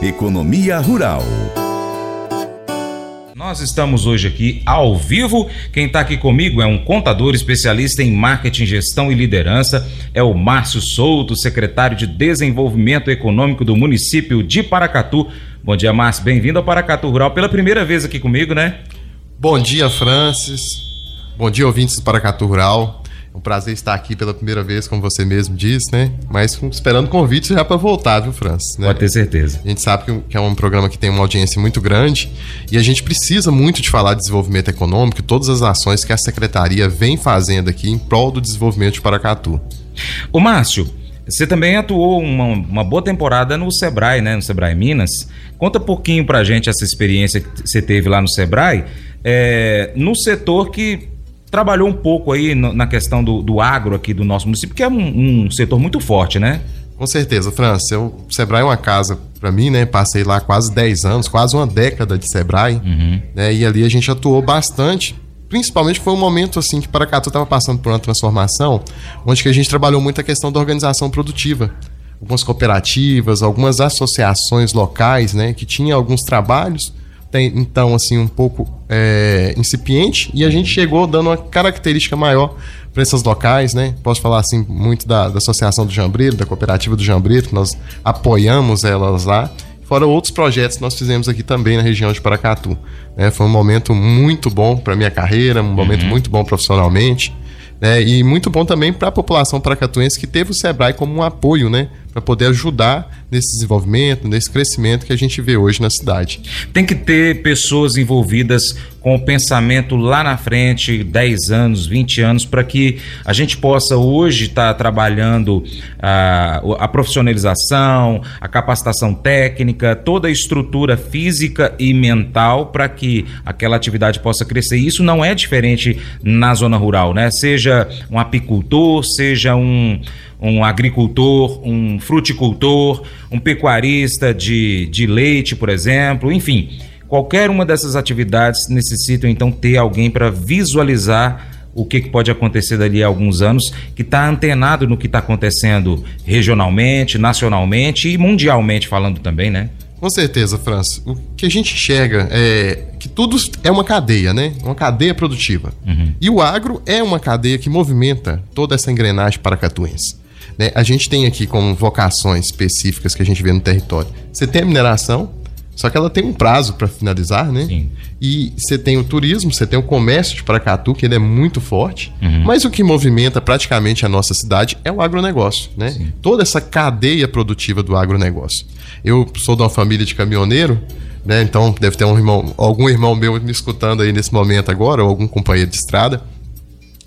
Economia Rural. Nós estamos hoje aqui ao vivo. Quem está aqui comigo é um contador especialista em marketing, gestão e liderança. É o Márcio Souto, secretário de Desenvolvimento Econômico do município de Paracatu. Bom dia, Márcio. Bem-vindo ao Paracatu Rural pela primeira vez aqui comigo, né? Bom dia, Francis. Bom dia, ouvintes do Paracatu Rural. Um prazer estar aqui pela primeira vez, como você mesmo disse, né? Mas esperando convite já para voltar, viu, Francis? Né? Pode ter certeza. A gente sabe que é um programa que tem uma audiência muito grande e a gente precisa muito de falar de desenvolvimento econômico e todas as ações que a secretaria vem fazendo aqui em prol do desenvolvimento de Paracatu. O Márcio, você também atuou uma, uma, boa temporada no Sebrae, né? No Sebrae Minas. Conta um pouquinho pra gente essa experiência que você teve lá no Sebrae, é, no setor que trabalhou um pouco aí no, na questão do, do, agro aqui do nosso município, que é um, um setor muito forte, né? Com certeza, França. O Sebrae é uma casa para mim, né? Passei lá quase 10 anos, quase uma década de Sebrae, uhum. né? E ali a gente atuou bastante. Principalmente foi um momento assim que Paracatu estava passando por uma transformação, onde que a gente trabalhou muito a questão da organização produtiva. Algumas cooperativas, algumas associações locais, né, que tinham alguns trabalhos tem, então, assim, um pouco é, incipiente, e a gente chegou dando uma característica maior para esses locais, né? Posso falar, assim, muito da, da Associação do Jambrito, da Cooperativa do Jambrito, que nós apoiamos elas lá, fora outros projetos que nós fizemos aqui também na região de Paracatu. Né? Foi um momento muito bom para minha carreira, um momento uhum. muito bom profissionalmente, né? e muito bom também para a população paracatuense que teve o Sebrae como um apoio, né? para poder ajudar nesse desenvolvimento, nesse crescimento que a gente vê hoje na cidade. Tem que ter pessoas envolvidas com o pensamento lá na frente, 10 anos, 20 anos, para que a gente possa hoje estar tá trabalhando a, a profissionalização, a capacitação técnica, toda a estrutura física e mental para que aquela atividade possa crescer. Isso não é diferente na zona rural, né? Seja um apicultor, seja um um agricultor, um fruticultor, um pecuarista de, de leite, por exemplo, enfim. Qualquer uma dessas atividades necessita então ter alguém para visualizar o que, que, pode acontecer dali a alguns anos, que está antenado no que está acontecendo regionalmente, nacionalmente e mundialmente falando também, né? Com certeza, França. O que a gente enxerga é que tudo é uma cadeia, né? Uma cadeia produtiva. Uhum. E o agro é uma cadeia que movimenta toda essa engrenagem paracatuense. Né? A gente tem aqui como vocações específicas que a gente vê no território. Você tem a mineração, só que ela tem um prazo para finalizar, né? Sim. E você tem o turismo, você tem o comércio de Paracatu, que ele é muito forte. Uhum. Mas o que movimenta praticamente a nossa cidade é o agronegócio, né? Sim. Toda essa cadeia produtiva do agronegócio. Eu sou de uma família de caminhoneiro, né? Então deve ter um irmão, algum irmão meu me escutando aí nesse momento agora, ou algum companheiro de estrada.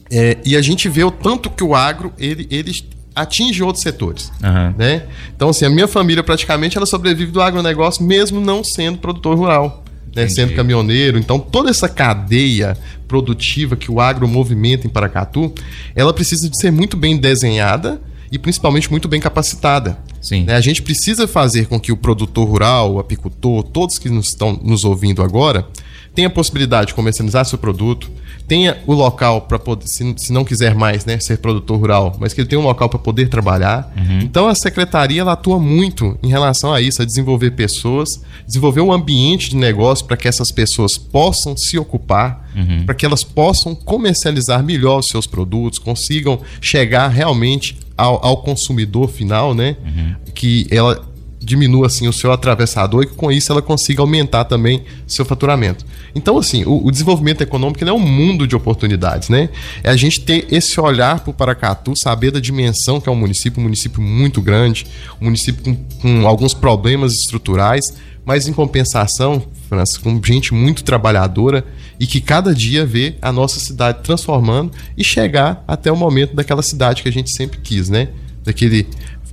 É, e a gente vê o tanto que o agro ele, ele atinge outros setores, uhum. né? Então, assim, a minha família praticamente ela sobrevive do agronegócio mesmo não sendo produtor rural, né? Sendo caminhoneiro. Então, toda essa cadeia produtiva que o agro movimenta em Paracatu, ela precisa de ser muito bem desenhada e principalmente muito bem capacitada. Sim. Né? A gente precisa fazer com que o produtor rural, o apicultor, todos que nos estão nos ouvindo agora, tenha a possibilidade de comercializar seu produto, tenha o local para poder, se, se, não quiser mais né, ser produtor rural, mas que ele tenha um local para poder trabalhar. Uhum. Então a secretaria ela atua muito em relação a isso, a desenvolver pessoas, desenvolver um ambiente de negócio para que essas pessoas possam se ocupar, uhum. para que elas possam comercializar melhor os seus produtos, consigam chegar realmente ao, ao consumidor final, né? Uhum. Que ela diminua assim o seu atravessador e com isso ela consiga aumentar também seu faturamento. Então, assim, o, o desenvolvimento econômico é um mundo de oportunidades, né? É a gente ter esse olhar para o Paracatu, saber da dimensão que é um município, um município muito grande, um município com, com alguns problemas estruturais, mas em compensação, França, com gente muito trabalhadora e que cada dia vê a nossa cidade transformando e chegar até o momento daquela cidade que a gente sempre quis, né? Daquele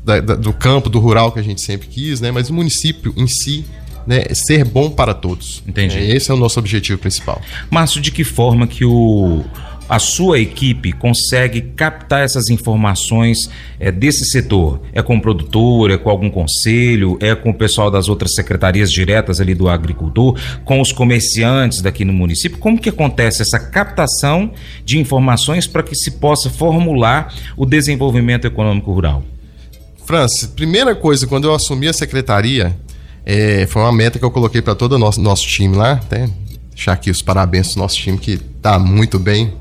da, da, do campo, do rural que a gente sempre quis, né? Mas o município em si né, ser bom para todos. Entendi. É, esse é o nosso objetivo principal. Márcio, de que forma que o a sua equipe consegue captar essas informações é, desse setor? É com o produtor, é com algum conselho, é com o pessoal das outras secretarias diretas ali do agricultor, com os comerciantes daqui no município? Como que acontece essa captação de informações para que se possa formular o desenvolvimento econômico rural? Francis, primeira coisa, quando eu assumi a secretaria, É, foi uma meta que eu coloquei para todo o nosso, nosso time lá, até deixar aqui os parabéns pro nosso time que tá muito bem.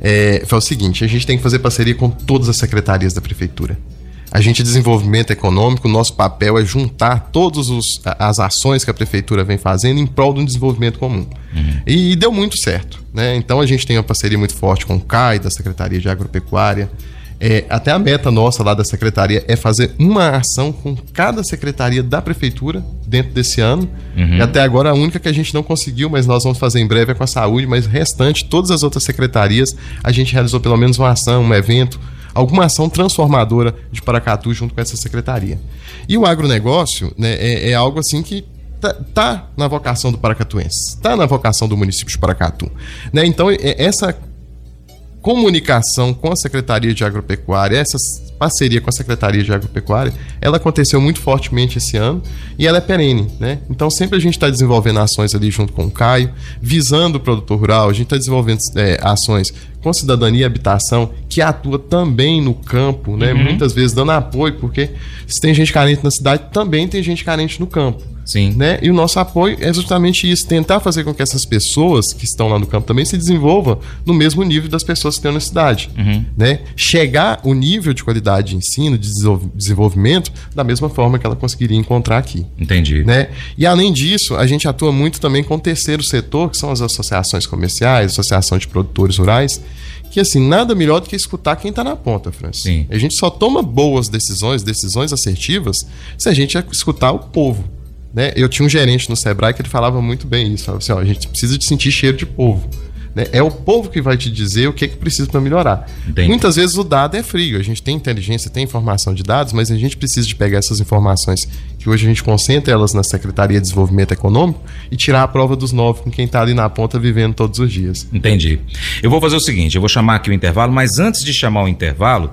É, foi o seguinte: a gente tem que fazer parceria com todas as secretarias da prefeitura. A gente desenvolvimento econômico, nosso papel é juntar todas as ações que a prefeitura vem fazendo em prol de um desenvolvimento comum. Uhum. E, e, deu muito certo. Né? Então a gente tem uma parceria muito forte com o CAI, da Secretaria de Agropecuária. É, até a meta nossa lá da secretaria é fazer uma ação com cada secretaria da prefeitura dentro desse ano. Uhum. E até agora a única que a gente não conseguiu, mas nós vamos fazer em breve é com a saúde, mas restante, todas as outras secretarias, a gente realizou pelo menos uma ação, um evento, alguma ação transformadora de Paracatu junto com essa secretaria. E o agronegócio né, é, é algo assim que tá, tá, na vocação do paracatuense, está na vocação do município de Paracatu. Né? Então, é, essa comunicação com a Secretaria de Agropecuária, essa parceria com a Secretaria de Agropecuária, ela aconteceu muito fortemente esse ano e ela é perene, né? Então sempre a gente está desenvolvendo ações ali junto com o Caio, visando o produtor rural, a gente está desenvolvendo é, ações com cidadania e habitação, que atua também no campo, né? Uhum. Muitas vezes dando apoio, porque se tem gente carente na cidade, também tem gente carente no campo. Sim. Né? E o nosso apoio é justamente isso, tentar fazer com que essas pessoas que estão lá no campo também se desenvolvam no mesmo nível das pessoas que estão na cidade. Uhum. Né? Chegar o nível de qualidade de ensino, de desenvolvimento, da mesma forma que ela conseguiria encontrar aqui. Entendi. Né? E além disso, a gente atua muito também com o terceiro setor, que são as associações comerciais, associação de produtores rurais, que assim, nada melhor do que escutar quem está na ponta, Francis. Sim. A gente só toma boas decisões, decisões assertivas, se a gente escutar o povo. Né? Eu tinha um gerente no Sebrae que ele falava muito bem isso. Assim, ó, a gente precisa de sentir cheiro de povo. Né? É o povo que vai te dizer o que, é que precisa para melhorar. Entendi. Muitas vezes o dado é frio. A gente tem inteligência, tem informação de dados, mas a gente precisa de pegar essas informações que hoje a gente concentra elas na Secretaria de Desenvolvimento Econômico e tirar a prova dos nove com quem está ali na ponta vivendo todos os dias. Entendi. Eu vou fazer o seguinte: eu vou chamar aqui o intervalo, mas antes de chamar o intervalo,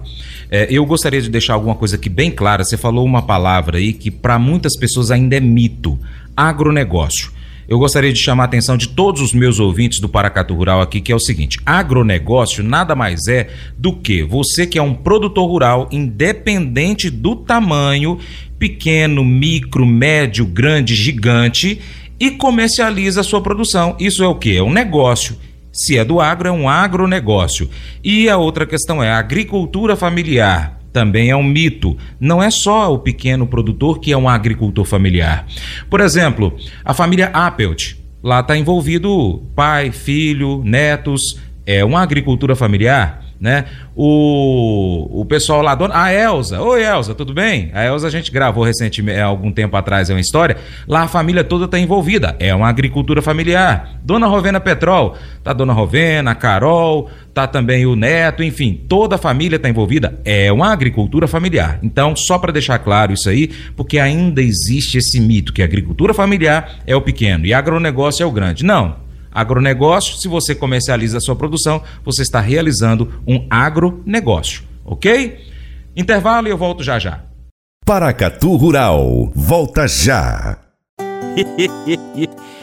é, eu gostaria de deixar alguma coisa aqui bem clara. Você falou uma palavra aí que para muitas pessoas ainda é mito: agronegócio. Eu gostaria de chamar a atenção de todos os meus ouvintes do Paracatu Rural aqui, que é o seguinte: agronegócio nada mais é do que você que é um produtor rural, independente do tamanho, pequeno, micro, médio, grande, gigante, e comercializa a sua produção. Isso é o que? É um negócio. Se é do agro, é um agronegócio. E a outra questão é a agricultura familiar. Também é um mito. Não é só o pequeno produtor que é um agricultor familiar. Por exemplo, a família Appelt. Lá está envolvido pai, filho, netos. É uma agricultura familiar né? O, o pessoal lá, dona, a Elza, oi Elza, tudo bem? A Elza a gente gravou recentemente, algum tempo atrás, é uma história. Lá a família toda está envolvida, é uma agricultura familiar. Dona Rovena Petrol, tá Dona Rovena, a Carol, tá também o Neto, enfim, toda a família está envolvida, é uma agricultura familiar. Então, só para deixar claro isso aí, porque ainda existe esse mito que a agricultura familiar é o pequeno e agronegócio é o grande. Não, Agronegócio, se você comercializa a sua produção, você está realizando um agronegócio, ok? Intervalo e eu volto já já. Paracatu Rural, volta já.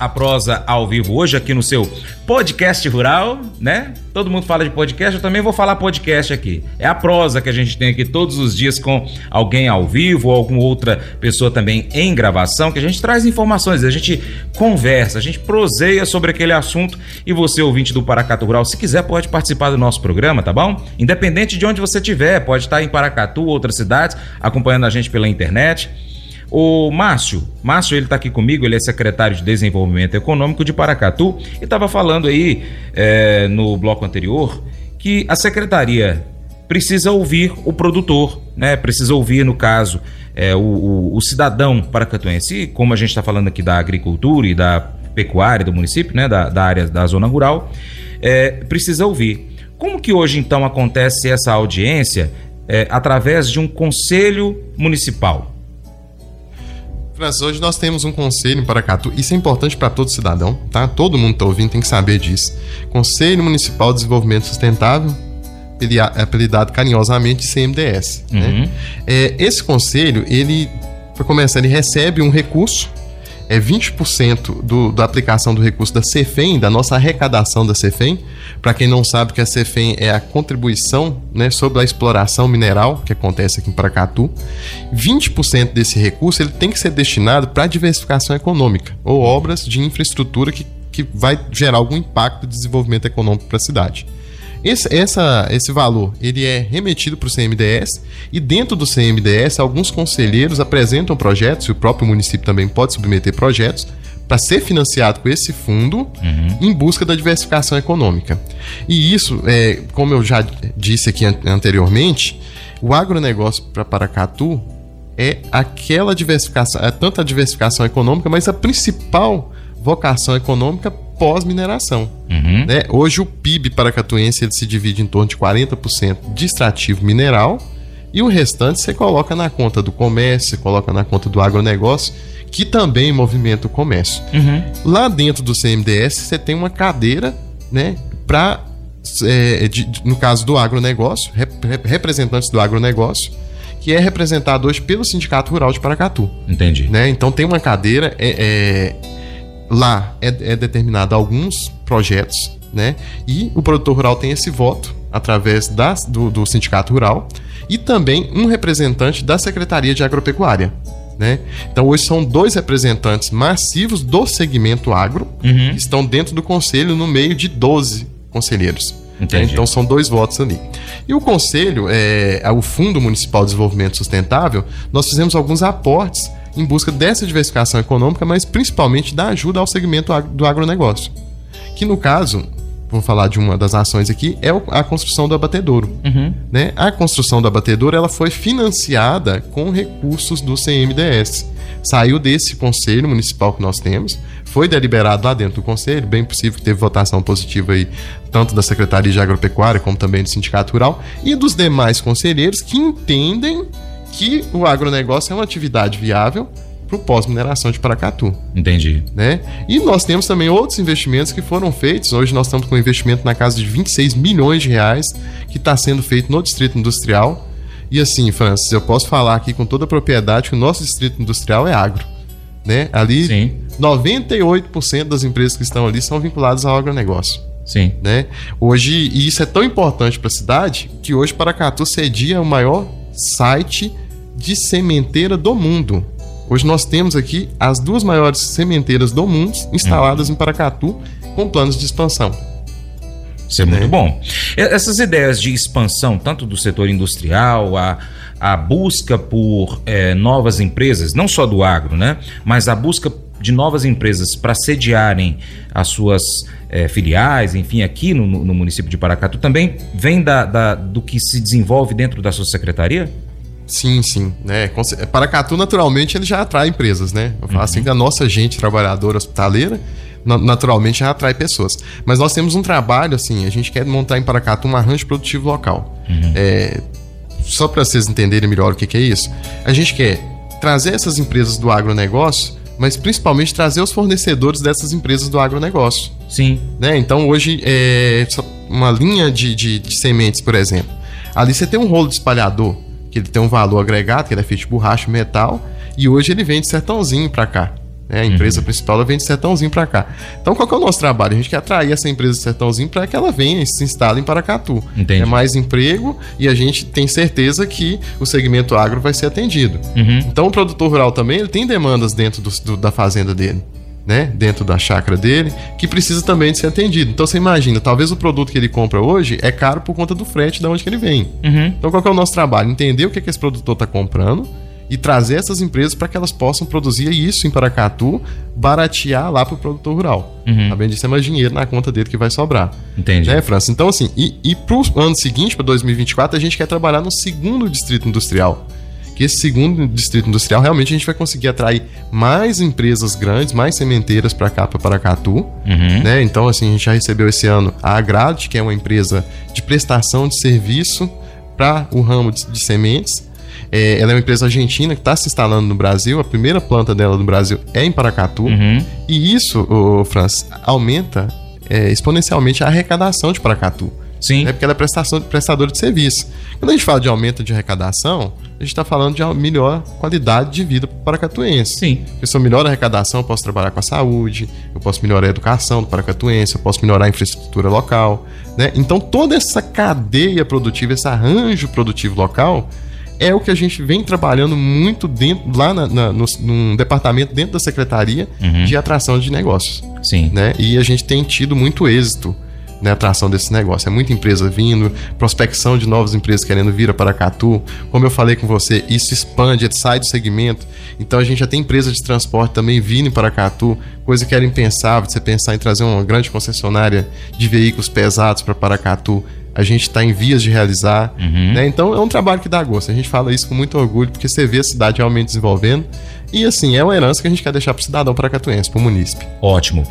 a prosa ao vivo hoje aqui no seu podcast rural, né? Todo mundo fala de podcast, eu também vou falar podcast aqui. É a prosa que a gente tem aqui todos os dias com alguém ao vivo ou alguma outra pessoa também em gravação, que a gente traz informações, a gente conversa, a gente proseia sobre aquele assunto e você, ouvinte do Paracatu Rural, se quiser pode participar do nosso programa, tá bom? Independente de onde você estiver, pode estar em Paracatu, outras cidades, acompanhando a gente pela internet. O Márcio, Márcio ele está aqui comigo, ele é secretário de Desenvolvimento Econômico de Paracatu e estava falando aí é, no bloco anterior que a secretaria precisa ouvir o produtor, né? Precisa ouvir, no caso, é, o, o, o cidadão paracatuense. Como a gente está falando aqui da agricultura e da pecuária do município, né? Da, da área da zona rural, é, precisa ouvir. Como que hoje, então, acontece essa audiência é, através de um conselho municipal? Francis, hoje nós temos um conselho em Paracatu, isso é importante para todo cidadão, tá? Todo mundo está ouvindo, tem que saber disso. Conselho Municipal de Desenvolvimento Sustentável, apelidado carinhosamente CMDS. Né? Uhum. Né? É, esse conselho, ele, para começar, ele recebe um recurso é 20% do, da aplicação do recurso da CEFEM, da nossa arrecadação da CEFEM. Para quem não sabe que a CEFEM é a contribuição né, sobre a exploração mineral que acontece aqui em Paracatu. 20% desse recurso ele tem que ser destinado para diversificação econômica ou obras de infraestrutura que, que vai gerar algum impacto de desenvolvimento econômico para a cidade. Esse, essa, esse valor ele é remetido para o CMDS e dentro do CMDS alguns conselheiros apresentam projetos e o próprio município também pode submeter projetos para ser financiado com esse fundo uhum. em busca da diversificação econômica. E isso, é, como eu já disse aqui anteriormente, o agronegócio para Paracatu é aquela diversificação, é tanta diversificação econômica, mas a principal vocação econômica pós-mineração. Uhum. Né? Hoje o PIB paracatuense ele se divide em torno de 40% de extrativo mineral e o restante você coloca na conta do comércio, você coloca na conta do agronegócio, que também movimenta o comércio. Uhum. Lá dentro do CMDS você tem uma cadeira né, para, é, no caso do agronegócio, rep representantes do agronegócio, que é representado hoje pelo Sindicato Rural de Paracatu. Entendi. Né? Então tem uma cadeira. É, é, lá é, é determinado alguns projetos, né? E o produtor rural tem esse voto através das, do, do sindicato rural e também um representante da Secretaria de Agropecuária. Né? Então hoje são dois representantes massivos do segmento agro uhum. que estão dentro do conselho no meio de 12 conselheiros. Né? Então são dois votos ali. E o conselho, é, é, o Fundo Municipal de Desenvolvimento Sustentável, nós fizemos alguns aportes em busca dessa diversificação econômica, mas principalmente da ajuda ao segmento do agronegócio. Que no caso, vou falar de uma das ações aqui, é a construção do abatedouro. Uhum. Né? A construção do abatedouro ela foi financiada com recursos do CMDS. Saiu desse conselho municipal que nós temos, foi deliberado lá dentro do conselho, bem possível que teve votação positiva aí, tanto da Secretaria de Agropecuária como também do Sindicato Rural, e dos demais conselheiros que entendem que o agronegócio é uma atividade viável para o pós-mineração de Paracatu. Entendi. Né? E nós temos também outros investimentos que foram feitos. Hoje nós estamos com um investimento na casa de 26 milhões de reais que está sendo feito no Distrito Industrial. E assim, Francis, eu posso falar aqui com toda a propriedade que o nosso Distrito Industrial é agro. Né? Ali, Sim. 98% das empresas que estão ali são vinculadas ao agronegócio. Sim. Né? Hoje, e isso é tão importante para a cidade que hoje Paracatu cedia o maior site de sementeira do mundo. Hoje nós temos aqui as duas maiores sementeiras do mundo instaladas em Paracatu com planos de expansão. Isso é muito bom. Essas ideias de expansão, tanto do setor industrial, a, a busca por é, novas empresas, não só do agro, né? Mas a busca de novas empresas para sediarem as suas é, filiais, enfim, aqui no, no, município de Paracatu, também vem da, da, do que se desenvolve dentro da sua secretaria? Sim, sim. Né? Paracatu, naturalmente, ele já atrai empresas, né? Eu falo uhum. assim que a nossa gente trabalhadora hospitaleira naturalmente já atrai pessoas. Mas nós temos um trabalho, assim, a gente quer montar em Paracatu um arranjo produtivo local. Uhum. É, só para vocês entenderem melhor o que, que é isso, a gente quer trazer essas empresas do agronegócio mas principalmente trazer os fornecedores dessas empresas do agronegócio. Sim. Né? Então, hoje, é uma linha de, de, de, sementes, por exemplo. Ali você tem um rolo de espalhador, que ele tem um valor agregado, que ele é feito de borracha metal, e hoje ele vem de sertãozinho para cá. Né? A empresa uhum. principal ela vem de Sertãozinho para cá. Então, qual que é o nosso trabalho? A gente quer atrair essa empresa de Sertãozinho para que ela venha e se instale em Paracatu. Entendi. É mais emprego e a gente tem certeza que o segmento agro vai ser atendido. Uhum. Então, o produtor rural também ele tem demandas dentro do, do, da fazenda dele. Né, dentro da chácara dele, que precisa também de ser atendido. Então você imagina, talvez o produto que ele compra hoje é caro por conta do frete de onde que ele vem. Uhum. Então qual é o nosso trabalho? Entender o que, que esse produtor está comprando e trazer essas empresas para que elas possam produzir isso em Paracatu, baratear lá para o produtor rural. Uhum. Além disso, é mais dinheiro na conta dele que vai sobrar. Entendi. Né, França? Então, assim, e, e para o ano seguinte, para 2024, a gente quer trabalhar no segundo distrito industrial. Que esse segundo distrito industrial, realmente, a gente vai conseguir atrair mais empresas grandes, mais sementeiras para cá, para Paracatu. Uhum. Né? Então, assim, a gente já recebeu esse ano a Agrade, que é uma empresa de prestação de serviço para o ramo de, de sementes. É, ela é uma empresa argentina que está se instalando no Brasil. A primeira planta dela no Brasil é em Paracatu. Uhum. E isso, ô, Franz, aumenta é, exponencialmente a arrecadação de Paracatu. Sim. É porque ela é prestação, prestadora de serviço. Quando a gente fala de aumento de arrecadação, a gente está falando de melhor qualidade de vida para o paracatuense. Sim. Porque se eu melhoro a arrecadação, eu posso trabalhar com a saúde, eu posso melhorar a educação do paracatuense, eu posso melhorar a infraestrutura local. Né? Então, toda essa cadeia produtiva, esse arranjo produtivo local, é o que a gente vem trabalhando muito dentro, lá na, na, no, num departamento dentro da Secretaria Uhum. de Atração de Negócios. Sim. Né? E a gente tem tido muito êxito na atração desse negócio. É muita empresa vindo, prospecção de novas empresas querendo vir a Paracatu. Como eu falei com você, isso expande, sai do segmento. Então a gente já tem empresas de transporte também vindo em Paracatu, coisa que era impensável, você pensar em trazer uma grande concessionária de veículos pesados para Paracatu. A gente está em vias de realizar. Uhum. Né? Então é um trabalho que dá gosto. A gente fala isso com muito orgulho, porque você vê a cidade realmente desenvolvendo. E assim, é uma herança que a gente quer deixar para o cidadão paracatuense, para o munícipe. Ótimo.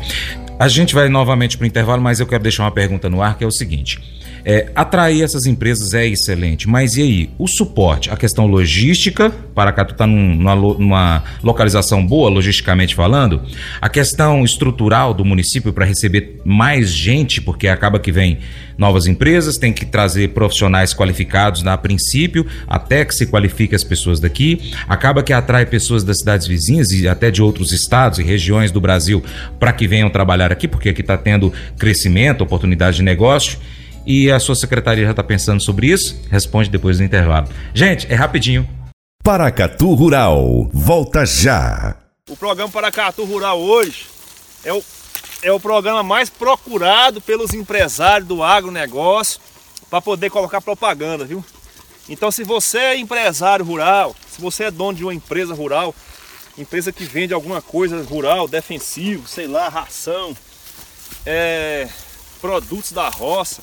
A gente vai novamente para o intervalo, mas eu quero deixar uma pergunta no ar que é o seguinte: é, atrair essas empresas é excelente, mas e aí? O suporte, a questão logística, Paracatu está num, numa, numa localização boa, logisticamente falando, a questão estrutural do município para receber mais gente, porque acaba que vem novas empresas, tem que trazer profissionais qualificados a princípio, até que se qualifique as pessoas daqui, acaba que atrai pessoas das cidades vizinhas e até de outros estados e regiões do Brasil para que venham trabalhar aqui, porque aqui está tendo crescimento, oportunidade de negócio. E a sua secretaria já está pensando sobre isso? Responde depois do intervalo. Gente, é rapidinho. Paracatu Rural, volta já. O programa Paracatu Rural hoje é o, é o programa mais procurado pelos empresários do agronegócio para poder colocar propaganda, viu? Então, se você é empresário rural, se você é dono de uma empresa rural, empresa que vende alguma coisa rural, defensivo, sei lá, ração, é, produtos da roça,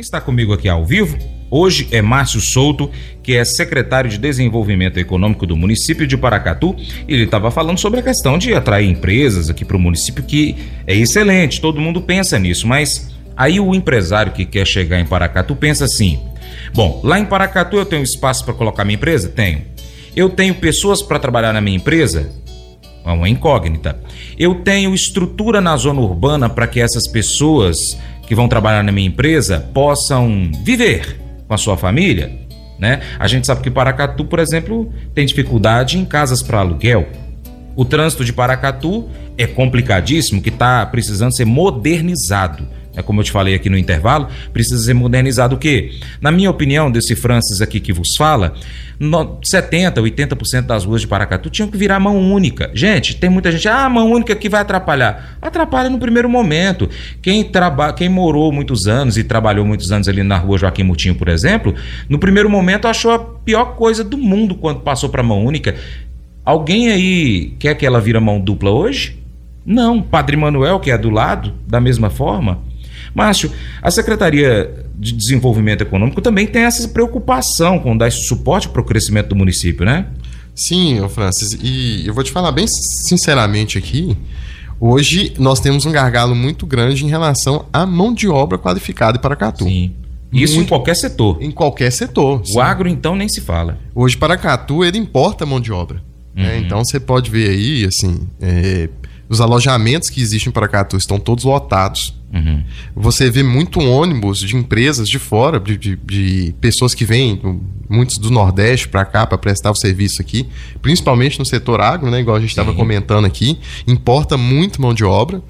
Quem está comigo aqui ao vivo hoje é Márcio Souto, que é secretário de Desenvolvimento Econômico do município de Paracatu. Ele estava falando sobre a questão de atrair empresas aqui para o município, que é excelente, todo mundo pensa nisso, mas aí o empresário que quer chegar em Paracatu pensa assim: bom, lá em Paracatu eu tenho espaço para colocar minha empresa? Tenho. Eu tenho pessoas para trabalhar na minha empresa? É uma incógnita. Eu tenho estrutura na zona urbana para que essas pessoas que vão trabalhar na minha empresa possam viver com a sua família, né? A gente sabe que Paracatu, por exemplo, tem dificuldade em casas para aluguel. O trânsito de Paracatu é complicadíssimo, que está precisando ser modernizado. É como eu te falei aqui no intervalo, precisa ser modernizado o quê? Na minha opinião, desse Francis aqui que vos fala, no- 70, 80% das ruas de Paracatu tinham que virar mão única. Gente, tem muita gente, ah, mão única que vai atrapalhar. Atrapalha no primeiro momento. Quem, traba, quem morou muitos anos e trabalhou muitos anos ali na rua Joaquim Mutinho, por exemplo, no primeiro momento achou a pior coisa do mundo quando passou para mão única. Alguém aí quer que ela vira mão dupla hoje? Não. Padre Manuel, que é do lado, da mesma forma. Márcio, a Secretaria de Desenvolvimento Econômico também tem essa preocupação com dar esse suporte para o crescimento do município, né? Sim, Francis, e eu vou te falar bem sinceramente aqui. Hoje nós temos um gargalo muito grande em relação à mão de obra qualificada em Paracatu. Sim. Isso Muito. em qualquer setor. Em qualquer setor. sim. O agro, então, nem se fala. Hoje Paracatu ele importa mão de obra. né? Uhum. Então você pode ver aí, assim, é, os alojamentos que existem em Paracatu estão todos lotados. Uhum. Você vê muito ônibus de empresas de fora, de, de, de pessoas que vêm, muitos do Nordeste para cá para prestar o serviço aqui, principalmente no setor agro, né, igual a gente estava comentando aqui, importa muito mão de obra.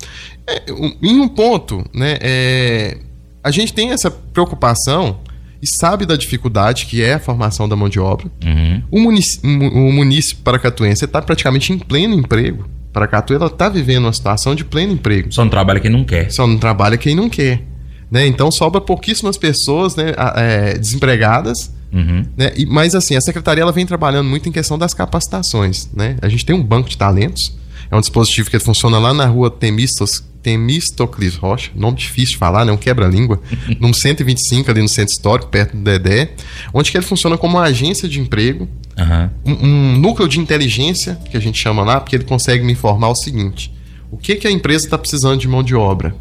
É, um, em um ponto, né, é, a gente tem essa preocupação e sabe da dificuldade que é a formação da mão de obra. Uhum. O, município, o município paracatuense está praticamente em pleno emprego. Paracatu ela está vivendo uma situação de pleno emprego. Só não trabalha quem não quer. Só não trabalha quem não quer. Né? Então sobra pouquíssimas pessoas né, é, desempregadas. Uhum. Né? E- mas assim, a secretaria ela vem trabalhando muito em questão das capacitações. Né? A gente tem um banco de talentos. É um dispositivo que funciona lá na rua Temistos, Temistocles Rocha, nome difícil de falar, né? Um quebra-língua. no 125, ali no centro histórico, perto do Dedé. Onde que ele funciona como uma agência de emprego Aham. um, um núcleo de inteligência, que a gente chama lá, porque ele consegue me informar o seguinte: o que, que a empresa está precisando de mão de obra?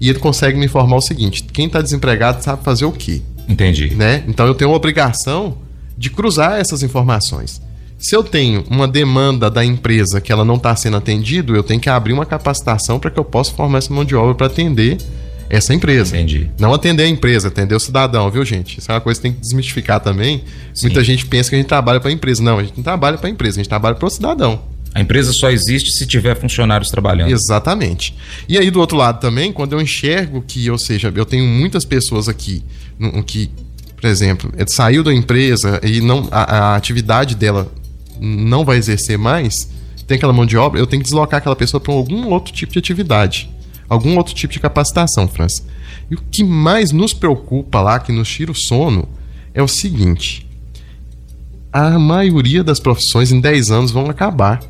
E ele consegue me informar o seguinte: quem está desempregado sabe fazer o quê? Entendi. Né? Então eu tenho a obrigação de cruzar essas informações. Se eu tenho uma demanda da empresa que ela não está sendo atendido, eu tenho que abrir uma capacitação para que eu possa formar essa mão de obra para atender essa empresa. Entendi. Não atender a empresa, atender o cidadão, viu, gente? Isso é uma coisa que tem que desmistificar também. Sim. Muita gente pensa que a gente trabalha para a empresa. Não, a gente não trabalha para a empresa, a gente trabalha para o cidadão. A empresa só existe se tiver funcionários trabalhando. Exatamente. E aí, do outro lado também, quando eu enxergo que, ou seja, eu tenho muitas pessoas aqui que, por exemplo, é, saiu da empresa e não a, a atividade dela não vai exercer mais, tem aquela mão de obra, eu tenho que deslocar aquela pessoa para algum outro tipo de atividade, algum outro tipo de capacitação, França. E o que mais nos preocupa lá, que nos tira o sono, é o seguinte: a maioria das profissões em 10 anos vão acabar.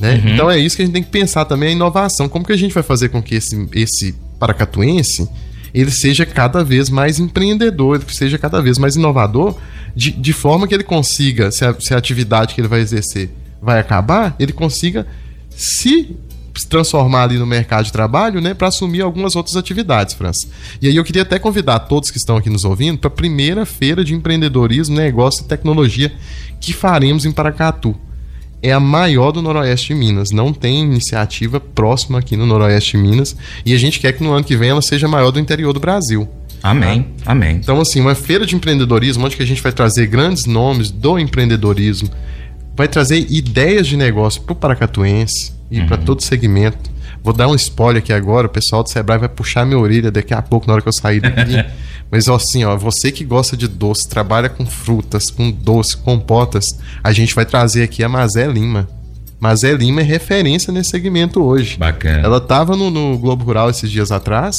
Né? Então é isso que a gente tem que pensar também, a inovação. Como que a gente vai fazer com que esse, esse paracatuense ele seja cada vez mais empreendedor, ele seja cada vez mais inovador, de, de forma que ele consiga, se a, se a atividade que ele vai exercer vai acabar, ele consiga se transformar ali no mercado de trabalho, né, para assumir algumas outras atividades, França. E aí eu queria até convidar todos que estão aqui nos ouvindo para a primeira feira de empreendedorismo, negócio e tecnologia que faremos em Paracatu é a maior do Noroeste de Minas. Não tem iniciativa próxima aqui no Noroeste de Minas. E a gente quer que no ano que vem ela seja a maior do interior do Brasil. Amém. Amém. Então, assim, uma feira de empreendedorismo, onde que a gente vai trazer grandes nomes do empreendedorismo, vai trazer ideias de negócio para o paracatuense e para todo segmento. Vou dar um spoiler aqui agora, o pessoal do Sebrae vai puxar minha orelha daqui a pouco, na hora que eu sair daqui. Mas ó, assim, ó, você que gosta de doce, trabalha com frutas, com doce, compotas, a gente vai trazer aqui a Mazé Lima. Mazé Lima é referência nesse segmento hoje. Bacana. Ela estava no, no Globo Rural esses dias atrás,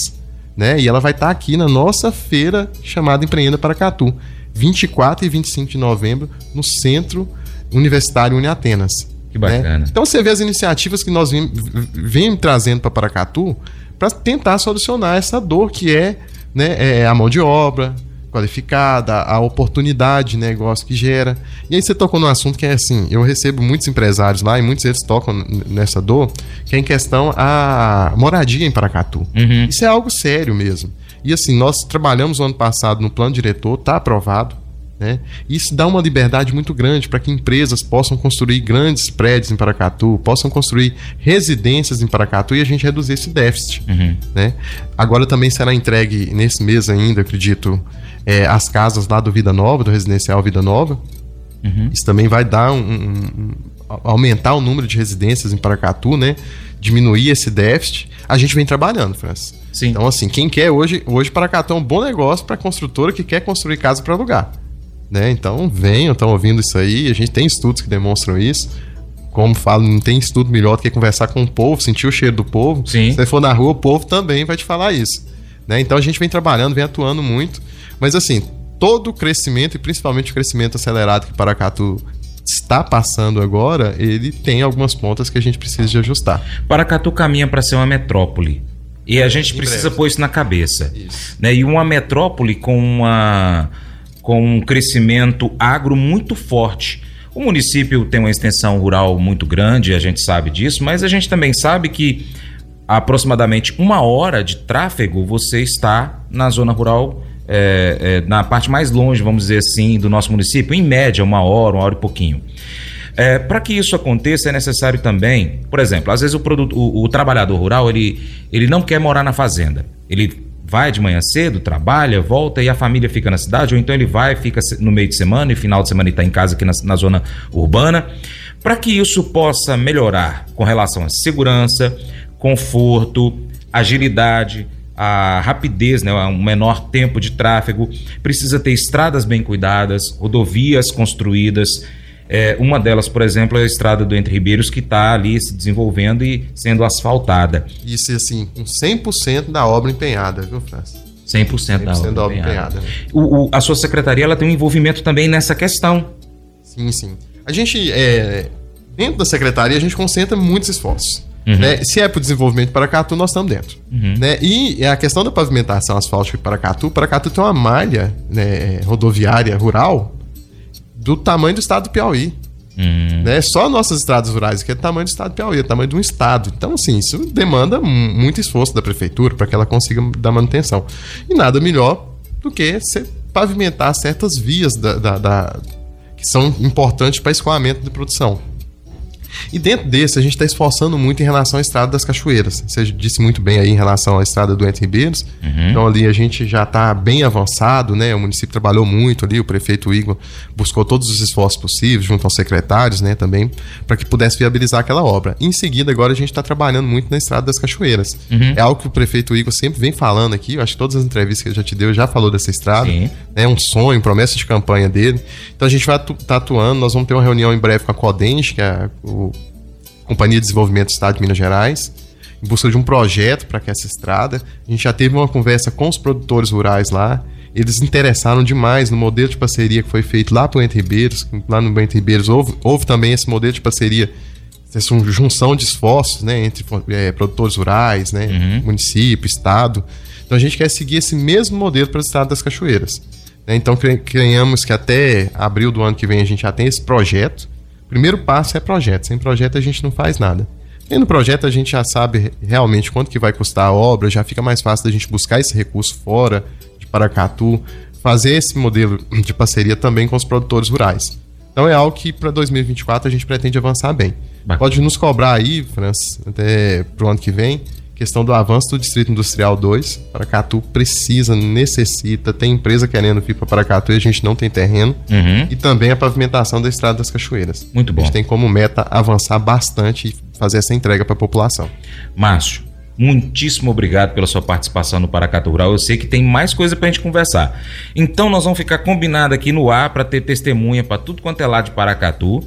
né? E ela vai estar aqui na nossa feira chamada Empreenda Paracatu, 24 e 25 de novembro, no Centro Universitário Uniatenas. Que bacana. né? Então você vê as iniciativas que nós vem, vem trazendo para Paracatu para tentar solucionar essa dor que é, né, é a mão de obra qualificada, a oportunidade de negócio que gera. E aí você tocou num assunto que é assim, eu recebo muitos empresários lá e muitos deles tocam nessa dor, que é em questão a moradia em Paracatu. Uhum. Isso é algo sério mesmo. E assim, nós trabalhamos no ano passado no plano diretor, está aprovado. Né? Isso dá uma liberdade muito grande para que empresas possam construir grandes prédios em Paracatu, possam construir residências em Paracatu e a gente reduzir esse déficit. Uhum. Né? Agora também será entregue nesse mês ainda, acredito, é, as casas lá do Vida Nova, do residencial Vida Nova. Isso também vai dar um, um- um- aumentar o número de residências em Paracatu, né? Diminuir esse déficit. A gente vem trabalhando, França. Sim. Então, assim, quem quer hoje, hoje Paracatu é um bom negócio para construtora que quer construir casa para alugar. Né? Então, venham, estão ouvindo isso aí. A gente tem estudos que demonstram isso. Como falo, não tem estudo melhor do que conversar com o povo, sentir o cheiro do povo. Sim. Se você for na rua, o povo também vai te falar isso. Né? Então a gente vem trabalhando, vem atuando muito. Mas assim, todo o crescimento, e principalmente o crescimento acelerado que Paracatu está passando agora, ele tem algumas pontas que a gente precisa de ajustar. Paracatu caminha para ser uma metrópole. E a gente precisa pôr isso na cabeça. Isso. Né? E uma metrópole com, uma, com um crescimento agro muito forte. O município tem uma extensão rural muito grande, a gente sabe disso, mas a gente também sabe que aproximadamente uma hora de tráfego você está na zona rural, é, é, na parte mais longe, vamos dizer assim, do nosso município, em média, uma hora, uma hora e pouquinho. É, Para que isso aconteça, é necessário também, por exemplo, às vezes o, produto, o, o trabalhador rural ele, ele não quer morar na fazenda. Ele vai de manhã cedo, trabalha, volta e a família fica na cidade, ou então ele vai, fica no meio de semana e final de semana está em casa aqui na, na zona urbana. Para que isso possa melhorar com relação à segurança, conforto, agilidade, a rapidez, né, um menor tempo de tráfego, precisa ter estradas bem cuidadas, rodovias construídas. É, uma delas, por exemplo, é a estrada do Entre Ribeiros, que está ali se desenvolvendo e sendo asfaltada. Isso, assim, com 100% da obra empenhada, viu, França? 100%, 100% da obra, da obra empenhada. empenhada. O, o, a sua secretaria ela tem um envolvimento também nessa questão. Sim, sim. A gente, é, dentro da secretaria, a gente concentra muitos esforços. Uhum. Né? Se é para o desenvolvimento de Paracatu, nós estamos dentro. Uhum. Né? E a questão da pavimentação asfáltica de Paracatu, Paracatu tem uma malha né, rodoviária rural do tamanho do estado do Piauí. Uhum. Né? Só nossas estradas rurais aqui é do tamanho do estado do Piauí, é do tamanho de um estado. Então, assim, isso demanda muito esforço da prefeitura para que ela consiga dar manutenção. E nada melhor do que pavimentar certas vias da, da, da que são importantes para escoamento de produção. E dentro desse, a gente está esforçando muito em relação à Estrada das Cachoeiras. Você disse muito bem aí em relação à Estrada do Entre Ribeiros. Uhum. Então ali a gente já está bem avançado, né? O município trabalhou muito ali, o prefeito Igor buscou todos os esforços possíveis, junto aos secretários, né, também, para que pudesse viabilizar aquela obra. Em seguida, agora a gente está trabalhando muito na Estrada das Cachoeiras. Uhum. É algo que o prefeito Igor sempre vem falando aqui, eu acho que todas as entrevistas que ele já te deu já falou dessa estrada. Sim. É um sonho, promessa de campanha dele. Então a gente vai estar tá atuando, nós vamos ter uma reunião em breve com a Codens, que é o Companhia de Desenvolvimento do Estado de Minas Gerais, em busca de um projeto para que essa estrada. A gente já teve uma conversa com os produtores rurais lá. Eles interessaram demais no modelo de parceria que foi feito lá para o Entre Ribeiros. Lá no Entre Ribeiros houve, houve também esse modelo de parceria, essa junção de esforços né, entre é, produtores rurais, né, uhum. município, estado. Então a gente quer seguir esse mesmo modelo para o estado das Cachoeiras. Né? Então crenhamos que até abril do ano que vem a gente já tem esse projeto primeiro passo é projeto. Sem projeto a gente não faz nada. Tendo projeto, a gente já sabe realmente quanto que vai custar a obra, já fica mais fácil da gente buscar esse recurso fora de Paracatu, fazer esse modelo de parceria também com os produtores rurais. Então é algo que para 2024 a gente pretende avançar bem. Bacana. Pode nos cobrar aí, França, até pro ano que vem, questão do avanço do Distrito Industrial 2. Paracatu precisa, necessita, tem empresa querendo vir para Paracatu e a gente não tem terreno. Uhum. E também a pavimentação da Estrada das Cachoeiras. Muito bom. A gente tem como meta avançar bastante e fazer essa entrega para a população. Márcio, muitíssimo obrigado pela sua participação no Paracatu Rural. Eu sei que tem mais coisa para a gente conversar. Então nós vamos ficar combinado aqui no ar para ter testemunha para tudo quanto é lá de Paracatu.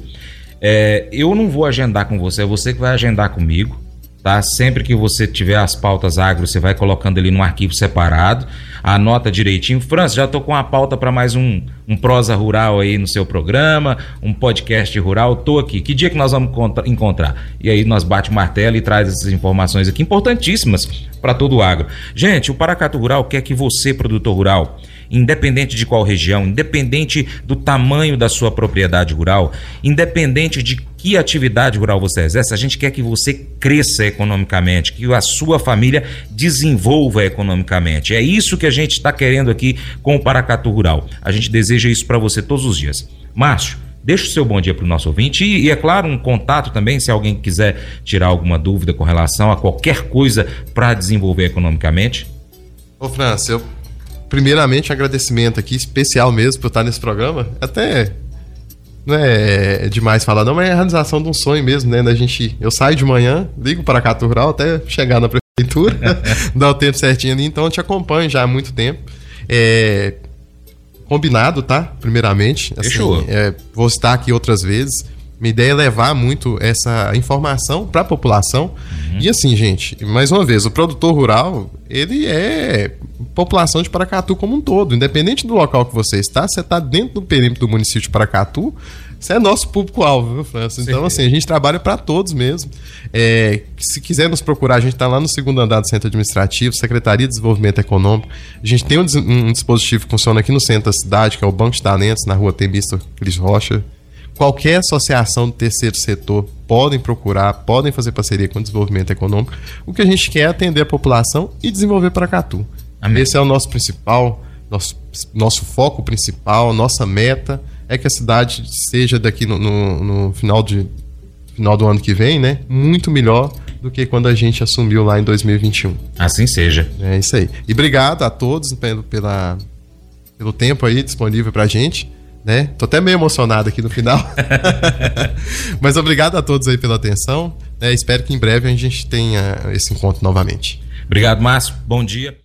É, eu não vou agendar com você, é você que vai agendar comigo tá? Sempre que você tiver as pautas agro, você vai colocando ali num arquivo separado, anota direitinho. França, já tô com a pauta para mais um, um prosa rural aí no seu programa, um podcast rural, tô aqui. Que dia que nós vamos encontrar? E aí nós bate o martelo e traz essas informações aqui importantíssimas para todo o agro. Gente, o Paracato Rural quer que você, produtor rural, independente de qual região, independente do tamanho da sua propriedade rural, independente de que atividade rural você exerce, a gente quer que você cresça economicamente, que a sua família desenvolva economicamente. É isso que a gente está querendo aqui com o Paracatu Rural. A gente deseja isso para você todos os dias. Márcio, deixa o seu bom dia para o nosso ouvinte e, e, é claro, um contato também, se alguém quiser tirar alguma dúvida com relação a qualquer coisa para desenvolver economicamente. Ô, França, eu primeiramente, agradecimento aqui, especial mesmo por estar nesse programa. Até não é demais falar, não, mas é a realização de um sonho mesmo, né? Da gente, eu saio de manhã, ligo para a Rural até chegar na prefeitura, dá o tempo certinho ali, então eu te acompanho já há muito tempo. É, combinado, tá? Primeiramente. Assim, Fechou. É, vou estar aqui outras vezes. Minha ideia é levar muito essa informação para a população. Uhum. E assim, gente, mais uma vez, o produtor rural, ele é população de Paracatu como um todo. Independente do local que você está, você está dentro do perímetro do município de Paracatu, você é nosso público-alvo, viu, França? Então, Sim. assim, a gente trabalha para todos mesmo. É, se quiser nos procurar, a gente está lá no segundo andar do Centro Administrativo, Secretaria de Desenvolvimento Econômico. A gente tem um, um dispositivo que funciona aqui no centro da cidade, que é o Banco de Talentos, na rua Temista Cris Rocha qualquer associação do terceiro setor podem procurar, podem fazer parceria com o desenvolvimento econômico. O que a gente quer é atender a população e desenvolver para Amém. Esse é o nosso principal, nosso, nosso foco principal, nossa meta é que a cidade seja daqui no, no, no final, de, final do ano que vem, né? Muito melhor do que quando a gente assumiu lá em 2021. Assim seja. É isso aí. E obrigado a todos pelo, pela, pelo tempo aí disponível pra gente. Né? Tô até meio emocionado aqui no final. Mas obrigado a todos aí pela atenção. Né? Espero que em breve a gente tenha esse encontro novamente. Obrigado, Márcio. Bom dia.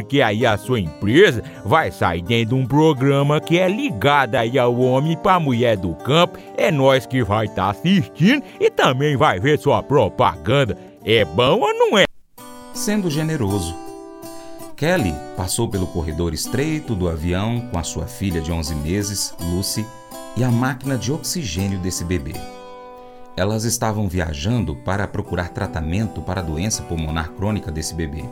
porque aí a sua empresa vai sair dentro de um programa que é ligado aí ao homem para a mulher do campo. É nós que vai estar tá assistindo e também vai ver sua propaganda. É bom ou não é? Sendo generoso. Kelly passou pelo corredor estreito do avião com a sua filha de 11 meses, Lucy, e a máquina de oxigênio desse bebê. Elas estavam viajando para procurar tratamento para a doença pulmonar crônica desse bebê.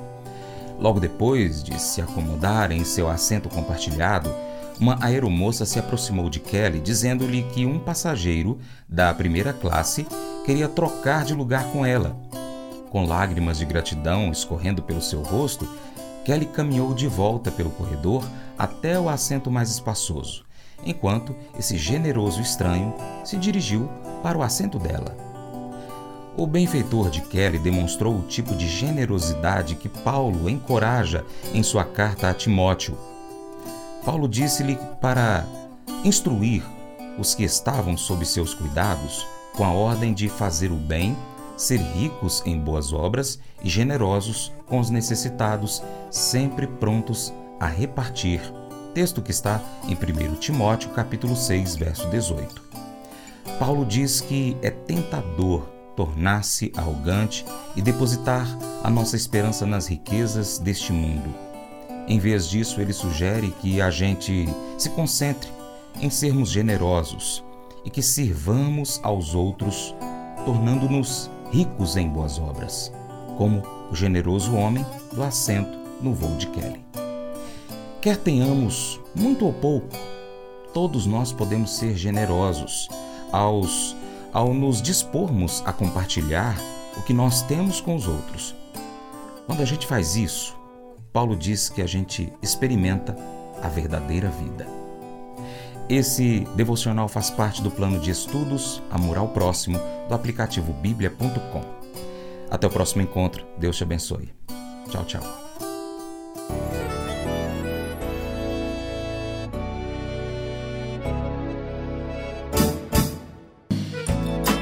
Logo depois de se acomodar em seu assento compartilhado, uma aeromoça se aproximou de Kelly dizendo-lhe que um passageiro da primeira classe queria trocar de lugar com ela. Com lágrimas de gratidão escorrendo pelo seu rosto, Kelly caminhou de volta pelo corredor até o assento mais espaçoso, enquanto esse generoso estranho se dirigiu para o assento dela. O benfeitor de Kelly demonstrou o tipo de generosidade que Paulo encoraja em sua carta a Timóteo. Paulo disse-lhe para instruir os que estavam sob seus cuidados com a ordem de fazer o bem, ser ricos em boas obras e generosos com os necessitados, sempre prontos a repartir. Texto que está em 1 Timóteo, capítulo 6, verso 18. Paulo diz que é tentador tornar-se arrogante e depositar a nossa esperança nas riquezas deste mundo. Em vez disso, ele sugere que a gente se concentre em sermos generosos e que sirvamos aos outros, tornando-nos ricos em boas obras, como o generoso homem do assento no voo de Kelly. Quer tenhamos muito ou pouco, todos nós podemos ser generosos aos ao nos dispormos a compartilhar o que nós temos com os outros. Quando a gente faz isso, Paulo diz que a gente experimenta a verdadeira vida. Esse devocional faz parte do plano de estudos Amor ao Próximo do aplicativo bíblia.com. Até o próximo encontro. Deus te abençoe. Tchau, tchau.